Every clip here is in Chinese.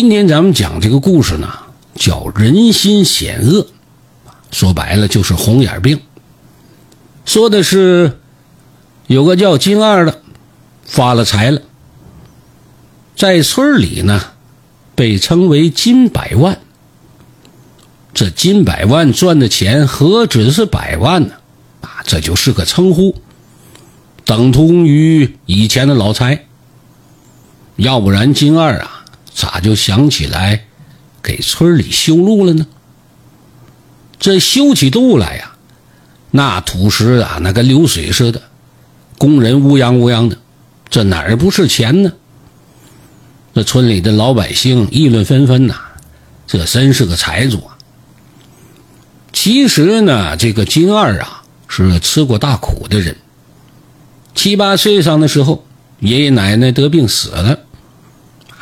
今天咱们讲这个故事呢，叫人心险恶，说白了就是红眼病。说的是有个叫金二的发了财了，在村里呢被称为金百万。这金百万赚的钱何止是百万呢？啊，这就是个称呼，等同于以前的老财。要不然金二啊，咋就想起来给村里修路了呢？这修起路来呀，那土石啊，那跟流水似的，工人乌泱乌泱的，这哪儿不是钱呢？这村里的老百姓议论纷纷呐，这真是个财主啊！其实呢，这个金二啊是吃过大苦的人。七八岁上的时候，爷爷奶奶得病死了，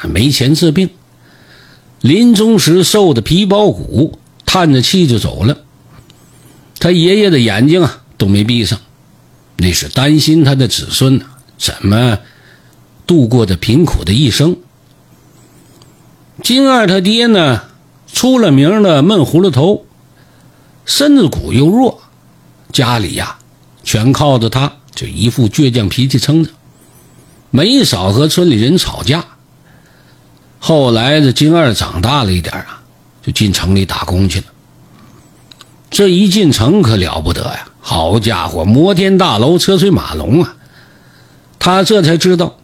没钱治病，临终时瘦的皮包骨，叹着气就走了。他爷爷的眼睛啊都没闭上，那是担心他的子孙怎么度过这贫苦的一生。金二他爹呢，出了名的闷葫芦头。身子骨又弱，家里呀全靠着他，就一副倔强脾气撑着，没少和村里人吵架。后来这金二长大了一点啊，就进城里打工去了。这一进城可了不得呀！好家伙，摩天大楼、车水马龙啊！他这才知道，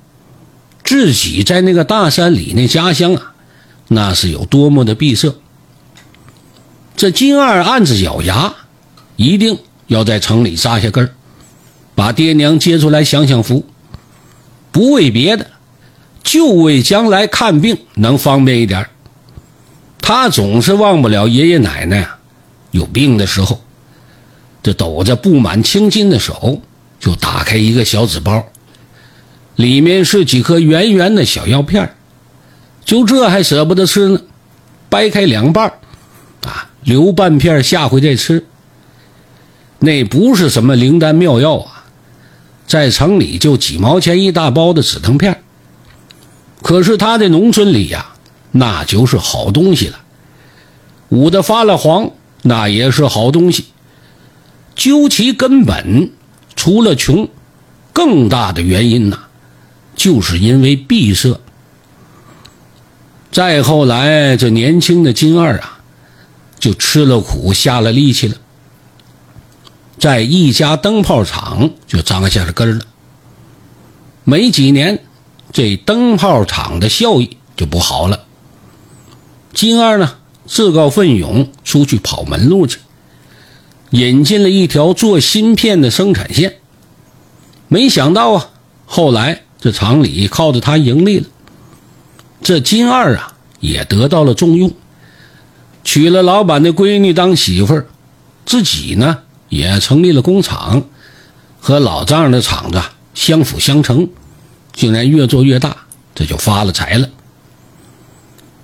自己在那个大山里那家乡啊，那是有多么的闭塞。这金二暗自咬牙，一定要在城里扎下根儿，把爹娘接出来享享福。不为别的，就为将来看病能方便一点。他总是忘不了爷爷奶奶，有病的时候，这抖着布满青筋的手，就打开一个小纸包，里面是几颗圆圆的小药片就这还舍不得吃呢，掰开两半啊。留半片，下回再吃。那不是什么灵丹妙药啊，在城里就几毛钱一大包的止疼片。可是他在农村里呀，那就是好东西了。捂得发了黄，那也是好东西。究其根本，除了穷，更大的原因呐，就是因为闭塞。再后来，这年轻的金二啊。就吃了苦，下了力气了，在一家灯泡厂就扎下了根了。没几年，这灯泡厂的效益就不好了。金二呢，自告奋勇出去跑门路去，引进了一条做芯片的生产线。没想到啊，后来这厂里靠着他盈利了，这金二啊也得到了重用。娶了老板的闺女当媳妇儿，自己呢也成立了工厂，和老丈人的厂子相辅相成，竟然越做越大，这就发了财了。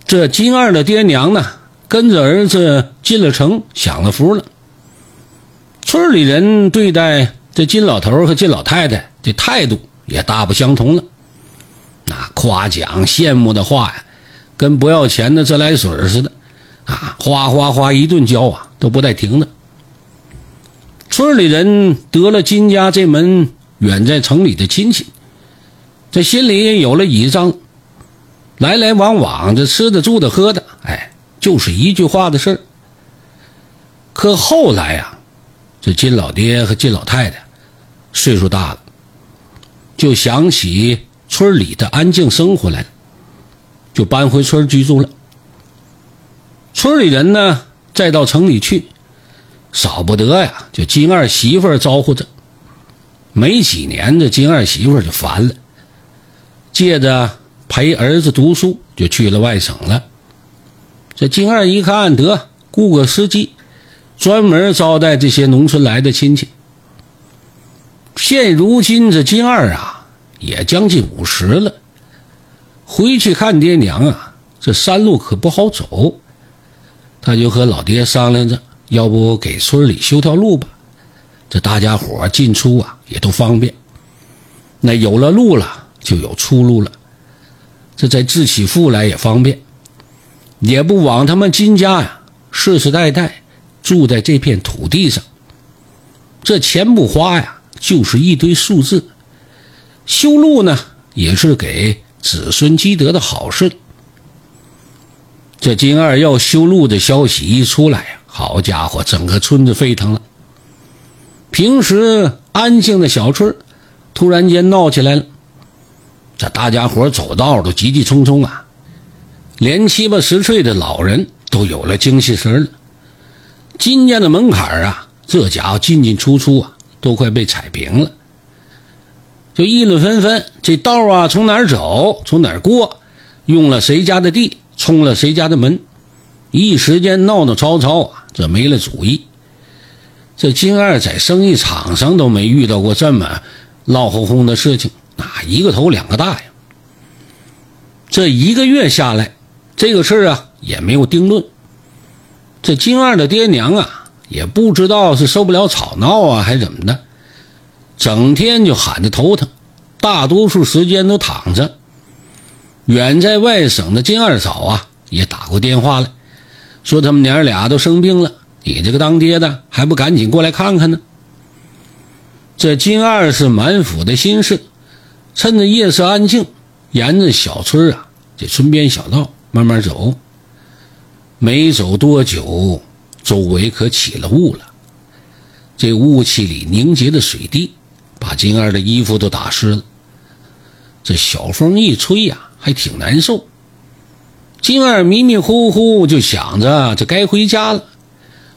这金二的爹娘呢，跟着儿子进了城，享了福了。村里人对待这金老头和金老太太的态度也大不相同了，那夸奖羡慕的话呀，跟不要钱的自来水似的。啊，哗哗哗一顿浇啊，都不带停的。村里人得了金家这门远在城里的亲戚，这心里也有了倚仗，来来往往这吃的住的喝的，哎，就是一句话的事。可后来呀，这金老爹和金老太太岁数大了，就想起村里的安静生活来了，就搬回村居住了。村里人呢，再到城里去，少不得呀，就金二媳妇招呼着。没几年，这金二媳妇就烦了，借着陪儿子读书，就去了外省了。这金二一看，得雇个司机，专门招待这些农村来的亲戚。现如今这金二啊，也将近五十了，回去看爹娘啊，这山路可不好走。他就和老爹商量着，要不给村里修条路吧？这大家伙进出啊也都方便。那有了路了，就有出路了。这再自起富来也方便。也不枉他们金家呀，世世代代住在这片土地上。这钱不花呀，就是一堆数字。修路呢，也是给子孙积德的好事。这金二要修路的消息一出来呀，好家伙，整个村子沸腾了。平时安静的小村，突然间闹起来了。这大家伙走道都急急匆匆啊，连七八十岁的老人都有了精气神了。金家的门槛啊，这家伙进进出出啊，都快被踩平了。就议论纷纷，这道啊，从哪儿走，从哪儿过，用了谁家的地。冲了谁家的门，一时间闹闹吵吵啊，这没了主意。这金二在生意场上都没遇到过这么闹哄哄的事情，那一个头两个大呀。这一个月下来，这个事儿啊也没有定论。这金二的爹娘啊，也不知道是受不了吵闹啊，还是怎么的，整天就喊着头疼，大多数时间都躺着。远在外省的金二嫂啊，也打过电话来，说他们娘俩都生病了，你这个当爹的还不赶紧过来看看呢？这金二是满腹的心事，趁着夜色安静，沿着小村啊，这村边小道慢慢走。没走多久，周围可起了雾了，这雾气里凝结的水滴，把金二的衣服都打湿了。这小风一吹呀。还挺难受。金二迷迷糊糊就想着，这该回家了。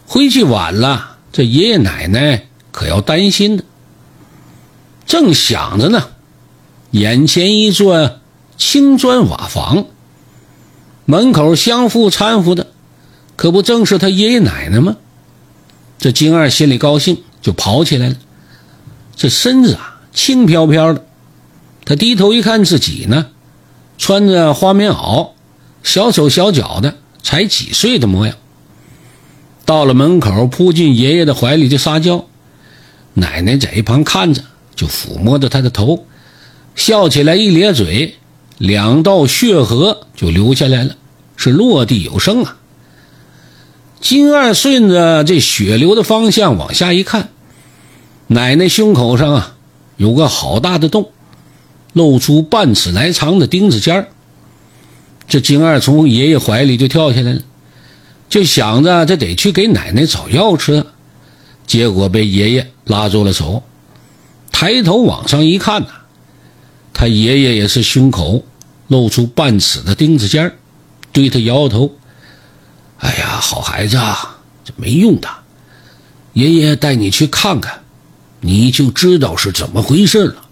回去晚了，这爷爷奶奶可要担心的。正想着呢，眼前一座青砖瓦房，门口相互搀扶的，可不正是他爷爷奶奶吗？这金二心里高兴，就跑起来了。这身子啊，轻飘飘的。他低头一看，自己呢。穿着花棉袄，小手小脚的，才几岁的模样。到了门口，扑进爷爷的怀里就撒娇。奶奶在一旁看着，就抚摸着他的头，笑起来一咧嘴，两道血河就流下来了，是落地有声啊。金二顺着这血流的方向往下一看，奶奶胸口上啊有个好大的洞。露出半尺来长的钉子尖儿，这金二从爷爷怀里就跳下来了，就想着这得去给奶奶找药吃，结果被爷爷拉住了手，抬头往上一看呐，他爷爷也是胸口露出半尺的钉子尖儿，对他摇摇头：“哎呀，好孩子，啊，这没用的，爷爷带你去看看，你就知道是怎么回事了。”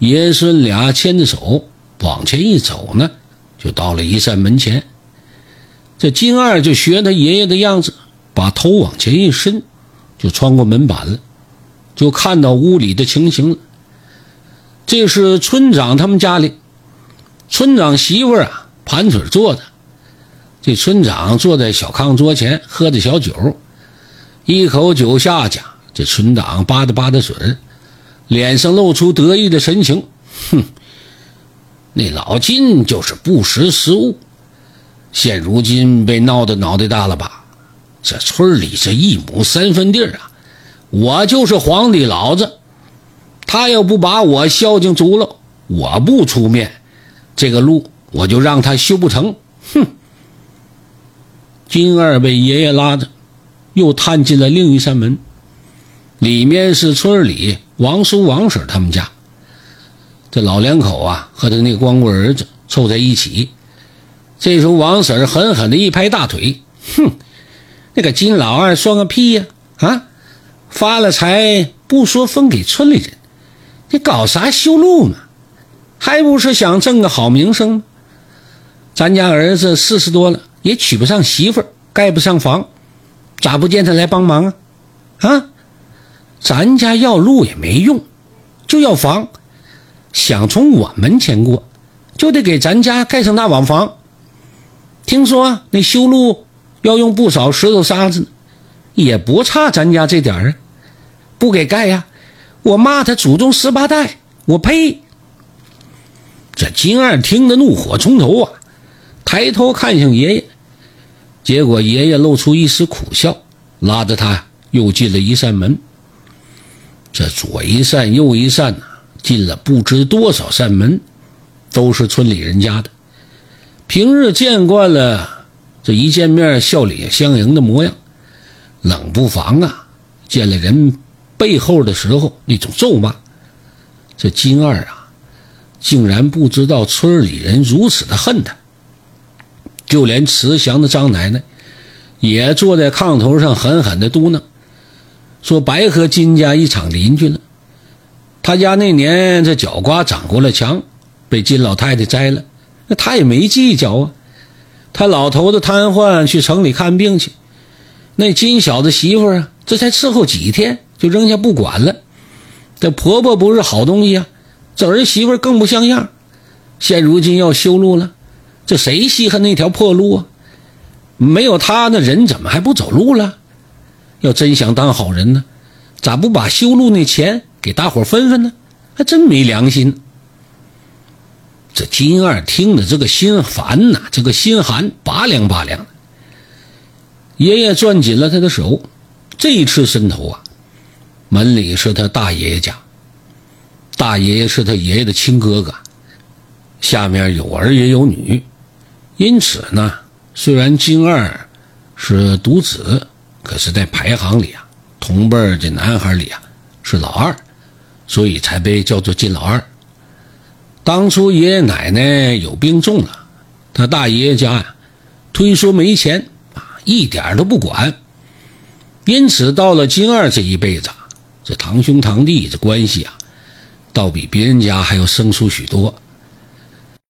爷孙俩牵着手往前一走呢，就到了一扇门前。这金二就学他爷爷的样子，把头往前一伸，就穿过门板了，就看到屋里的情形了。这是村长他们家里，村长媳妇啊盘腿坐着，这村长坐在小炕桌前喝着小酒，一口酒下去，这村长吧嗒吧嗒嘴。脸上露出得意的神情，哼，那老金就是不识时务，现如今被闹得脑袋大了吧？这村里这一亩三分地啊，我就是皇帝老子，他要不把我孝敬足了，我不出面，这个路我就让他修不成。哼！金二被爷爷拉着，又探进了另一扇门，里面是村里。王叔、王婶他们家，这老两口啊，和他那光棍儿子凑在一起。这时候，王婶狠狠的一拍大腿：“哼，那个金老二算个屁呀！啊，发了财不说分给村里人，你搞啥修路嘛？还不是想挣个好名声？咱家儿子四十多了，也娶不上媳妇儿，盖不上房，咋不见他来帮忙啊？啊？”咱家要路也没用，就要房。想从我门前过，就得给咱家盖上大瓦房。听说那修路要用不少石头沙子，也不差咱家这点儿啊。不给盖呀，我骂他祖宗十八代！我呸！这金二听得怒火冲头啊，抬头看向爷爷，结果爷爷露出一丝苦笑，拉着他又进了一扇门。这左一扇右一扇呐，进了不知多少扇门，都是村里人家的。平日见惯了，这一见面笑脸相迎的模样，冷不防啊，见了人背后的时候那种咒骂。这金二啊，竟然不知道村里人如此的恨他。就连慈祥的张奶奶，也坐在炕头上狠狠的嘟囔。说白和金家一场邻居了，他家那年这角瓜长过了墙，被金老太太摘了，那他也没计较啊。他老头子瘫痪去城里看病去，那金小子媳妇啊，这才伺候几天就扔下不管了。这婆婆不是好东西啊，这儿媳妇更不像样。现如今要修路了，这谁稀罕那条破路啊？没有他，那人怎么还不走路了？要真想当好人呢，咋不把修路那钱给大伙分分呢？还真没良心。这金二听着这个心烦呐，这个心寒，拔凉拔凉的。爷爷攥紧了他的手，这一次伸头啊，门里是他大爷爷家，大爷爷是他爷爷的亲哥哥，下面有儿也有女，因此呢，虽然金二是独子。可是，在排行里啊，同辈儿这男孩里啊，是老二，所以才被叫做金老二。当初爷爷奶奶有病重了，他大爷爷家呀，推说没钱啊，一点都不管。因此，到了金二这一辈子，这堂兄堂弟这关系啊，倒比别人家还要生疏许多。